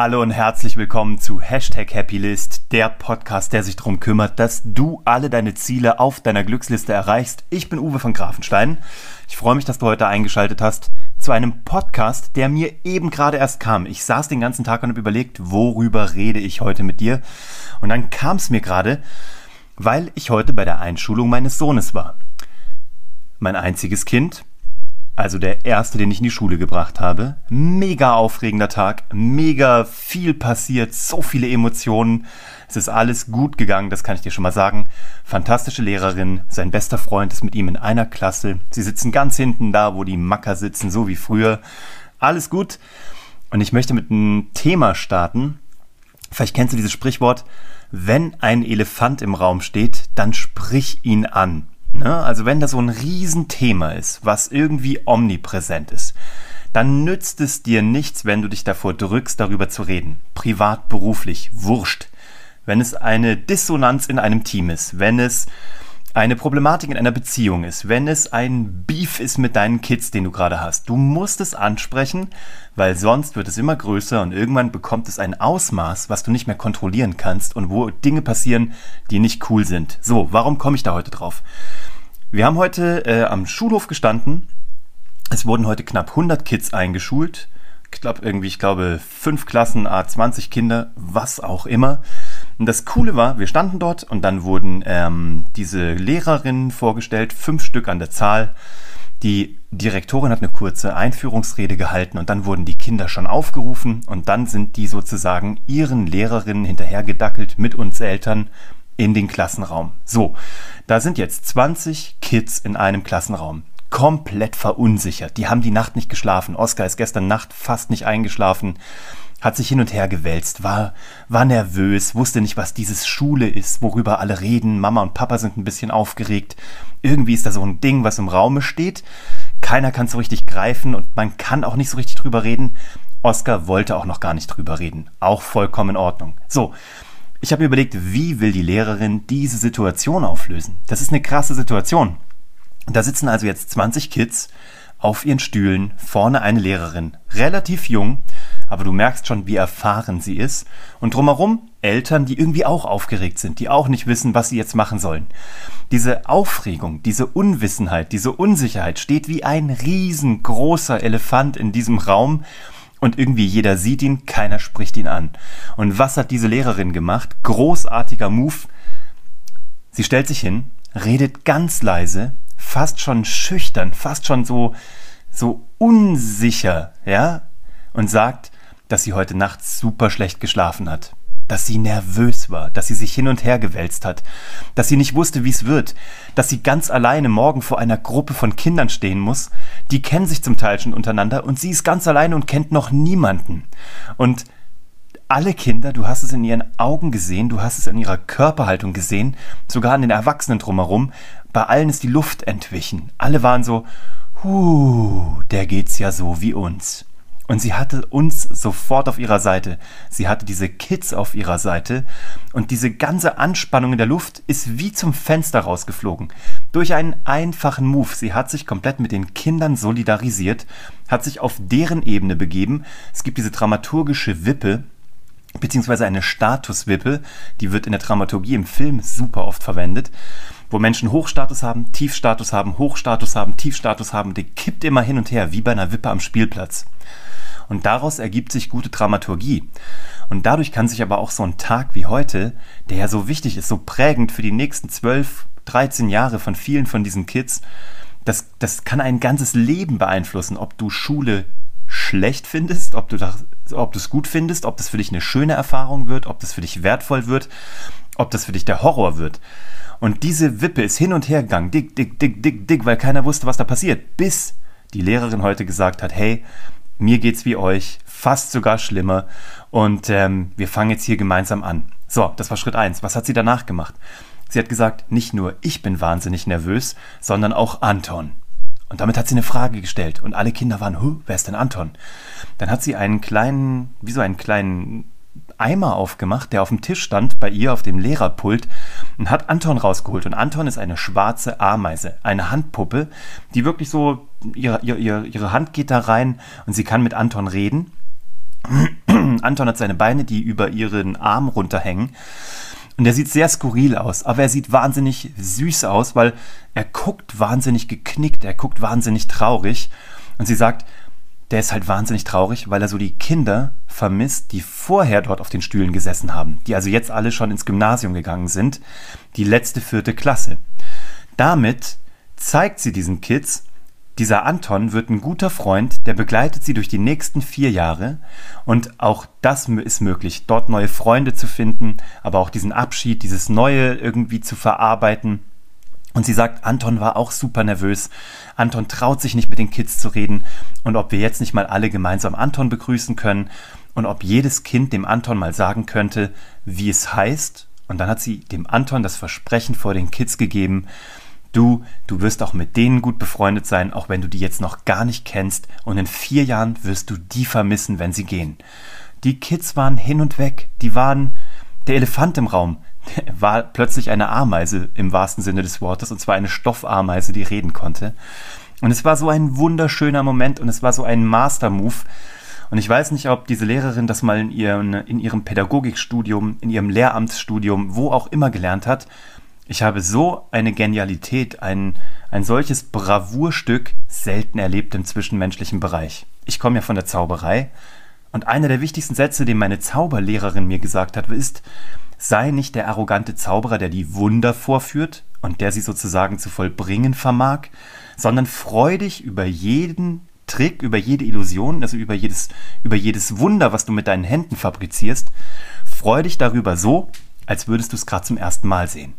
Hallo und herzlich willkommen zu Hashtag Happylist, der Podcast, der sich darum kümmert, dass du alle deine Ziele auf deiner Glücksliste erreichst. Ich bin Uwe von Grafenstein. Ich freue mich, dass du heute eingeschaltet hast zu einem Podcast, der mir eben gerade erst kam. Ich saß den ganzen Tag und habe überlegt, worüber rede ich heute mit dir? Und dann kam es mir gerade, weil ich heute bei der Einschulung meines Sohnes war. Mein einziges Kind, also der erste, den ich in die Schule gebracht habe. Mega aufregender Tag, mega viel passiert, so viele Emotionen. Es ist alles gut gegangen, das kann ich dir schon mal sagen. Fantastische Lehrerin, sein bester Freund ist mit ihm in einer Klasse. Sie sitzen ganz hinten da, wo die Macker sitzen, so wie früher. Alles gut. Und ich möchte mit einem Thema starten. Vielleicht kennst du dieses Sprichwort, wenn ein Elefant im Raum steht, dann sprich ihn an. Ne? Also wenn da so ein Riesenthema ist, was irgendwie omnipräsent ist, dann nützt es dir nichts, wenn du dich davor drückst, darüber zu reden. Privat, beruflich, wurscht. Wenn es eine Dissonanz in einem Team ist, wenn es eine Problematik in einer Beziehung ist, wenn es ein Beef ist mit deinen Kids, den du gerade hast, du musst es ansprechen, weil sonst wird es immer größer und irgendwann bekommt es ein Ausmaß, was du nicht mehr kontrollieren kannst und wo Dinge passieren, die nicht cool sind. So, warum komme ich da heute drauf? Wir haben heute äh, am Schulhof gestanden. Es wurden heute knapp 100 Kids eingeschult. Ich glaube irgendwie, ich glaube fünf Klassen, A20 Kinder, was auch immer. Und das Coole war, wir standen dort und dann wurden ähm, diese Lehrerinnen vorgestellt, fünf Stück an der Zahl. Die Direktorin hat eine kurze Einführungsrede gehalten und dann wurden die Kinder schon aufgerufen und dann sind die sozusagen ihren Lehrerinnen hinterhergedackelt mit uns Eltern in den Klassenraum. So, da sind jetzt 20 Kids in einem Klassenraum. Komplett verunsichert. Die haben die Nacht nicht geschlafen. Oskar ist gestern Nacht fast nicht eingeschlafen hat sich hin und her gewälzt, war, war nervös, wusste nicht, was dieses Schule ist, worüber alle reden. Mama und Papa sind ein bisschen aufgeregt. Irgendwie ist da so ein Ding, was im Raume steht. Keiner kann so richtig greifen und man kann auch nicht so richtig drüber reden. Oskar wollte auch noch gar nicht drüber reden. Auch vollkommen in Ordnung. So, ich habe überlegt, wie will die Lehrerin diese Situation auflösen? Das ist eine krasse Situation. Da sitzen also jetzt 20 Kids auf ihren Stühlen, vorne eine Lehrerin, relativ jung, aber du merkst schon, wie erfahren sie ist, und drumherum Eltern, die irgendwie auch aufgeregt sind, die auch nicht wissen, was sie jetzt machen sollen. Diese Aufregung, diese Unwissenheit, diese Unsicherheit steht wie ein riesengroßer Elefant in diesem Raum, und irgendwie jeder sieht ihn, keiner spricht ihn an. Und was hat diese Lehrerin gemacht? Großartiger Move. Sie stellt sich hin, redet ganz leise, fast schon schüchtern, fast schon so, so unsicher, ja, und sagt, dass sie heute Nacht super schlecht geschlafen hat dass sie nervös war, dass sie sich hin und her gewälzt hat, dass sie nicht wusste, wie es wird, dass sie ganz alleine morgen vor einer Gruppe von Kindern stehen muss, die kennen sich zum Teil schon untereinander und sie ist ganz alleine und kennt noch niemanden. Und alle Kinder, du hast es in ihren Augen gesehen, du hast es in ihrer Körperhaltung gesehen, sogar an den Erwachsenen drumherum, bei allen ist die Luft entwichen. Alle waren so, huh, der geht's ja so wie uns. Und sie hatte uns sofort auf ihrer Seite. Sie hatte diese Kids auf ihrer Seite. Und diese ganze Anspannung in der Luft ist wie zum Fenster rausgeflogen. Durch einen einfachen Move. Sie hat sich komplett mit den Kindern solidarisiert, hat sich auf deren Ebene begeben. Es gibt diese dramaturgische Wippe, beziehungsweise eine Statuswippe, die wird in der Dramaturgie im Film super oft verwendet, wo Menschen Hochstatus haben, Tiefstatus haben, Hochstatus haben, Tiefstatus haben, die kippt immer hin und her, wie bei einer Wippe am Spielplatz. Und daraus ergibt sich gute Dramaturgie. Und dadurch kann sich aber auch so ein Tag wie heute, der ja so wichtig ist, so prägend für die nächsten 12, 13 Jahre von vielen von diesen Kids, das, das kann ein ganzes Leben beeinflussen, ob du Schule schlecht findest, ob du das, ob du es gut findest, ob das für dich eine schöne Erfahrung wird, ob das für dich wertvoll wird, ob das für dich der Horror wird. Und diese Wippe ist hin und her gegangen, dick, dick, dick, dick, dick, weil keiner wusste, was da passiert, bis die Lehrerin heute gesagt hat, hey, mir geht's wie euch, fast sogar schlimmer. Und ähm, wir fangen jetzt hier gemeinsam an. So, das war Schritt eins. Was hat sie danach gemacht? Sie hat gesagt, nicht nur ich bin wahnsinnig nervös, sondern auch Anton. Und damit hat sie eine Frage gestellt und alle Kinder waren, wer ist denn Anton? Dann hat sie einen kleinen, wie so einen kleinen Eimer aufgemacht, der auf dem Tisch stand, bei ihr auf dem Lehrerpult, und hat Anton rausgeholt. Und Anton ist eine schwarze Ameise, eine Handpuppe, die wirklich so, ihre, ihre, ihre Hand geht da rein und sie kann mit Anton reden. Anton hat seine Beine, die über ihren Arm runterhängen. Und er sieht sehr skurril aus, aber er sieht wahnsinnig süß aus, weil er guckt wahnsinnig geknickt, er guckt wahnsinnig traurig. Und sie sagt, der ist halt wahnsinnig traurig, weil er so die Kinder vermisst, die vorher dort auf den Stühlen gesessen haben, die also jetzt alle schon ins Gymnasium gegangen sind, die letzte vierte Klasse. Damit zeigt sie diesen Kids, dieser Anton wird ein guter Freund, der begleitet sie durch die nächsten vier Jahre und auch das ist möglich, dort neue Freunde zu finden, aber auch diesen Abschied, dieses Neue irgendwie zu verarbeiten. Und sie sagt, Anton war auch super nervös. Anton traut sich nicht mit den Kids zu reden und ob wir jetzt nicht mal alle gemeinsam Anton begrüßen können und ob jedes Kind dem Anton mal sagen könnte, wie es heißt. Und dann hat sie dem Anton das Versprechen vor den Kids gegeben, Du, du wirst auch mit denen gut befreundet sein, auch wenn du die jetzt noch gar nicht kennst, und in vier Jahren wirst du die vermissen, wenn sie gehen. Die Kids waren hin und weg, die waren der Elefant im Raum, war plötzlich eine Ameise im wahrsten Sinne des Wortes, und zwar eine Stoffameise, die reden konnte. Und es war so ein wunderschöner Moment und es war so ein Master-Move. Und ich weiß nicht, ob diese Lehrerin das mal in, ihren, in ihrem Pädagogikstudium, in ihrem Lehramtsstudium, wo auch immer gelernt hat ich habe so eine Genialität, ein, ein solches Bravourstück selten erlebt im zwischenmenschlichen Bereich. Ich komme ja von der Zauberei und einer der wichtigsten Sätze, den meine Zauberlehrerin mir gesagt hat, ist, sei nicht der arrogante Zauberer, der die Wunder vorführt und der sie sozusagen zu vollbringen vermag, sondern freu dich über jeden Trick, über jede Illusion, also über jedes, über jedes Wunder, was du mit deinen Händen fabrizierst, freu dich darüber so, als würdest du es gerade zum ersten Mal sehen.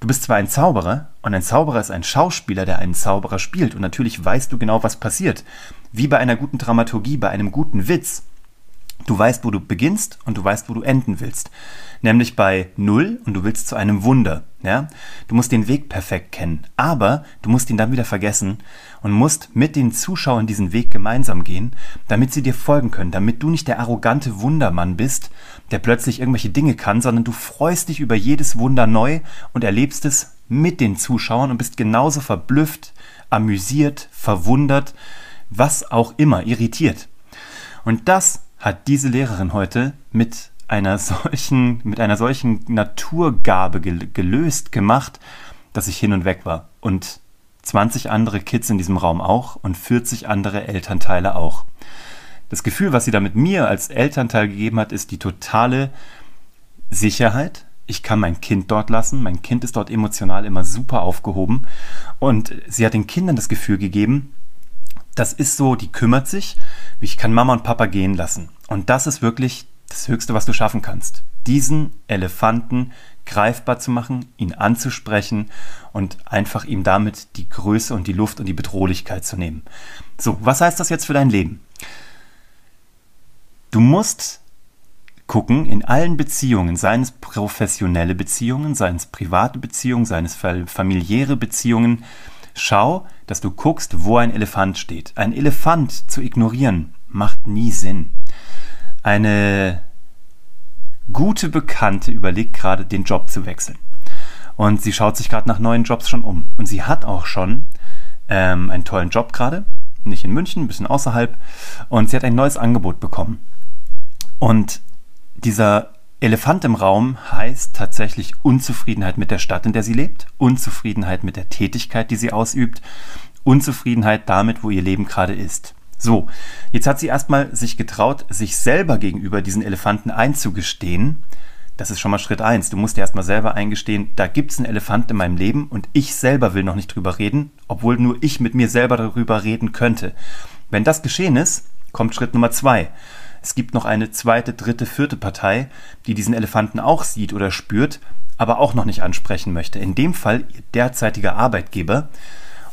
Du bist zwar ein Zauberer, und ein Zauberer ist ein Schauspieler, der einen Zauberer spielt, und natürlich weißt du genau, was passiert. Wie bei einer guten Dramaturgie, bei einem guten Witz. Du weißt, wo du beginnst und du weißt, wo du enden willst. Nämlich bei Null und du willst zu einem Wunder. Ja? Du musst den Weg perfekt kennen, aber du musst ihn dann wieder vergessen und musst mit den Zuschauern diesen Weg gemeinsam gehen, damit sie dir folgen können, damit du nicht der arrogante Wundermann bist, der plötzlich irgendwelche Dinge kann, sondern du freust dich über jedes Wunder neu und erlebst es mit den Zuschauern und bist genauso verblüfft, amüsiert, verwundert, was auch immer, irritiert. Und das hat diese Lehrerin heute mit einer solchen, mit einer solchen Naturgabe gelöst gemacht, dass ich hin und weg war. Und 20 andere Kids in diesem Raum auch und 40 andere Elternteile auch. Das Gefühl, was sie da mit mir als Elternteil gegeben hat, ist die totale Sicherheit. Ich kann mein Kind dort lassen. Mein Kind ist dort emotional immer super aufgehoben. Und sie hat den Kindern das Gefühl gegeben, das ist so, die kümmert sich. Ich kann Mama und Papa gehen lassen. Und das ist wirklich das Höchste, was du schaffen kannst. Diesen Elefanten greifbar zu machen, ihn anzusprechen und einfach ihm damit die Größe und die Luft und die Bedrohlichkeit zu nehmen. So, was heißt das jetzt für dein Leben? Du musst gucken in allen Beziehungen, seien es professionelle Beziehungen, seien es private Beziehungen, seien es familiäre Beziehungen, schau, dass du guckst, wo ein Elefant steht. Ein Elefant zu ignorieren macht nie Sinn. Eine gute Bekannte überlegt gerade, den Job zu wechseln. Und sie schaut sich gerade nach neuen Jobs schon um. Und sie hat auch schon ähm, einen tollen Job gerade, nicht in München, ein bisschen außerhalb. Und sie hat ein neues Angebot bekommen. Und dieser Elefant im Raum heißt tatsächlich Unzufriedenheit mit der Stadt, in der sie lebt, Unzufriedenheit mit der Tätigkeit, die sie ausübt, Unzufriedenheit damit, wo ihr Leben gerade ist. So, jetzt hat sie erstmal sich getraut, sich selber gegenüber diesen Elefanten einzugestehen. Das ist schon mal Schritt eins. Du musst dir erstmal selber eingestehen, da gibt es einen Elefant in meinem Leben und ich selber will noch nicht drüber reden, obwohl nur ich mit mir selber darüber reden könnte. Wenn das geschehen ist, kommt Schritt Nummer zwei. Es gibt noch eine zweite, dritte, vierte Partei, die diesen Elefanten auch sieht oder spürt, aber auch noch nicht ansprechen möchte. In dem Fall ihr derzeitiger Arbeitgeber.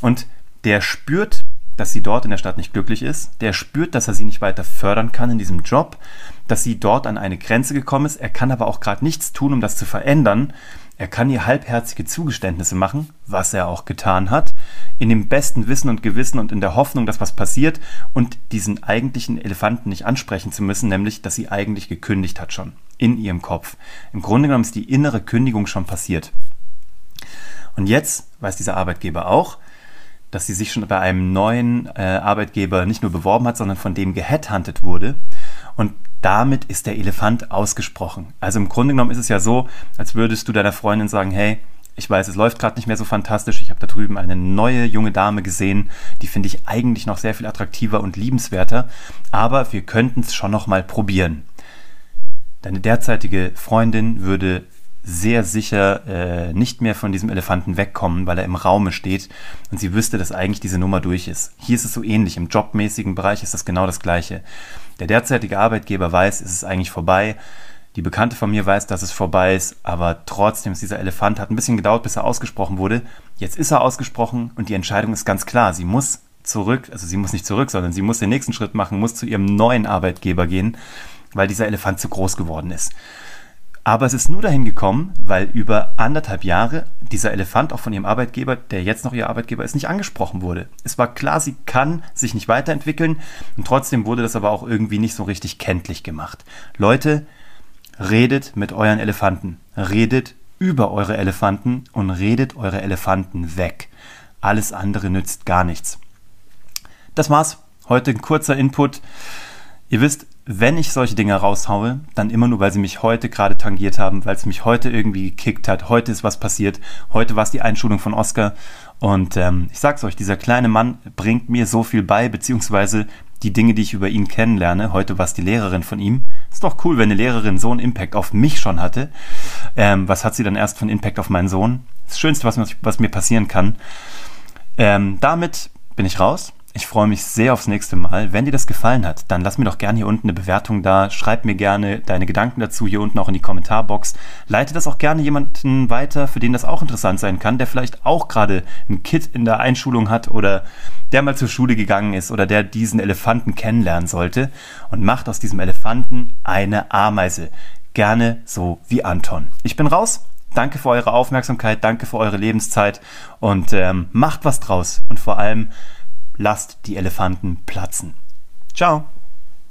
Und der spürt, dass sie dort in der Stadt nicht glücklich ist. Der spürt, dass er sie nicht weiter fördern kann in diesem Job, dass sie dort an eine Grenze gekommen ist. Er kann aber auch gerade nichts tun, um das zu verändern. Er kann ihr halbherzige Zugeständnisse machen, was er auch getan hat, in dem besten Wissen und Gewissen und in der Hoffnung, dass was passiert und diesen eigentlichen Elefanten nicht ansprechen zu müssen, nämlich, dass sie eigentlich gekündigt hat schon in ihrem Kopf. Im Grunde genommen ist die innere Kündigung schon passiert. Und jetzt weiß dieser Arbeitgeber auch, dass sie sich schon bei einem neuen äh, Arbeitgeber nicht nur beworben hat, sondern von dem geheadhuntet wurde. Und damit ist der Elefant ausgesprochen. Also im Grunde genommen ist es ja so, als würdest du deiner Freundin sagen, hey, ich weiß, es läuft gerade nicht mehr so fantastisch. Ich habe da drüben eine neue junge Dame gesehen, die finde ich eigentlich noch sehr viel attraktiver und liebenswerter, aber wir könnten es schon noch mal probieren. Deine derzeitige Freundin würde sehr sicher äh, nicht mehr von diesem Elefanten wegkommen, weil er im Raume steht und sie wüsste, dass eigentlich diese Nummer durch ist. Hier ist es so ähnlich. Im jobmäßigen Bereich ist das genau das Gleiche. Der derzeitige Arbeitgeber weiß, es ist eigentlich vorbei. Die Bekannte von mir weiß, dass es vorbei ist, aber trotzdem ist dieser Elefant, hat ein bisschen gedauert, bis er ausgesprochen wurde. Jetzt ist er ausgesprochen und die Entscheidung ist ganz klar. Sie muss zurück, also sie muss nicht zurück, sondern sie muss den nächsten Schritt machen, muss zu ihrem neuen Arbeitgeber gehen, weil dieser Elefant zu groß geworden ist. Aber es ist nur dahin gekommen, weil über anderthalb Jahre dieser Elefant auch von ihrem Arbeitgeber, der jetzt noch ihr Arbeitgeber ist, nicht angesprochen wurde. Es war klar, sie kann sich nicht weiterentwickeln und trotzdem wurde das aber auch irgendwie nicht so richtig kenntlich gemacht. Leute, Redet mit euren Elefanten. Redet über eure Elefanten und redet eure Elefanten weg. Alles andere nützt gar nichts. Das war's. Heute ein kurzer Input. Ihr wisst, wenn ich solche Dinge raushaue, dann immer nur, weil sie mich heute gerade tangiert haben, weil es mich heute irgendwie gekickt hat. Heute ist was passiert. Heute war es die Einschulung von Oscar. Und ähm, ich sag's euch, dieser kleine Mann bringt mir so viel bei, beziehungsweise die Dinge, die ich über ihn kennenlerne. Heute war es die Lehrerin von ihm. Ist doch cool, wenn eine Lehrerin so einen Impact auf mich schon hatte. Ähm, was hat sie dann erst von Impact auf meinen Sohn? Das Schönste, was, was mir passieren kann. Ähm, damit bin ich raus. Ich freue mich sehr aufs nächste Mal. Wenn dir das gefallen hat, dann lass mir doch gerne hier unten eine Bewertung da. Schreib mir gerne deine Gedanken dazu hier unten auch in die Kommentarbox. Leite das auch gerne jemanden weiter, für den das auch interessant sein kann, der vielleicht auch gerade ein Kit in der Einschulung hat oder der mal zur Schule gegangen ist oder der diesen Elefanten kennenlernen sollte und macht aus diesem Elefanten eine Ameise. Gerne so wie Anton. Ich bin raus. Danke für eure Aufmerksamkeit, danke für eure Lebenszeit und ähm, macht was draus und vor allem lasst die Elefanten platzen. Ciao.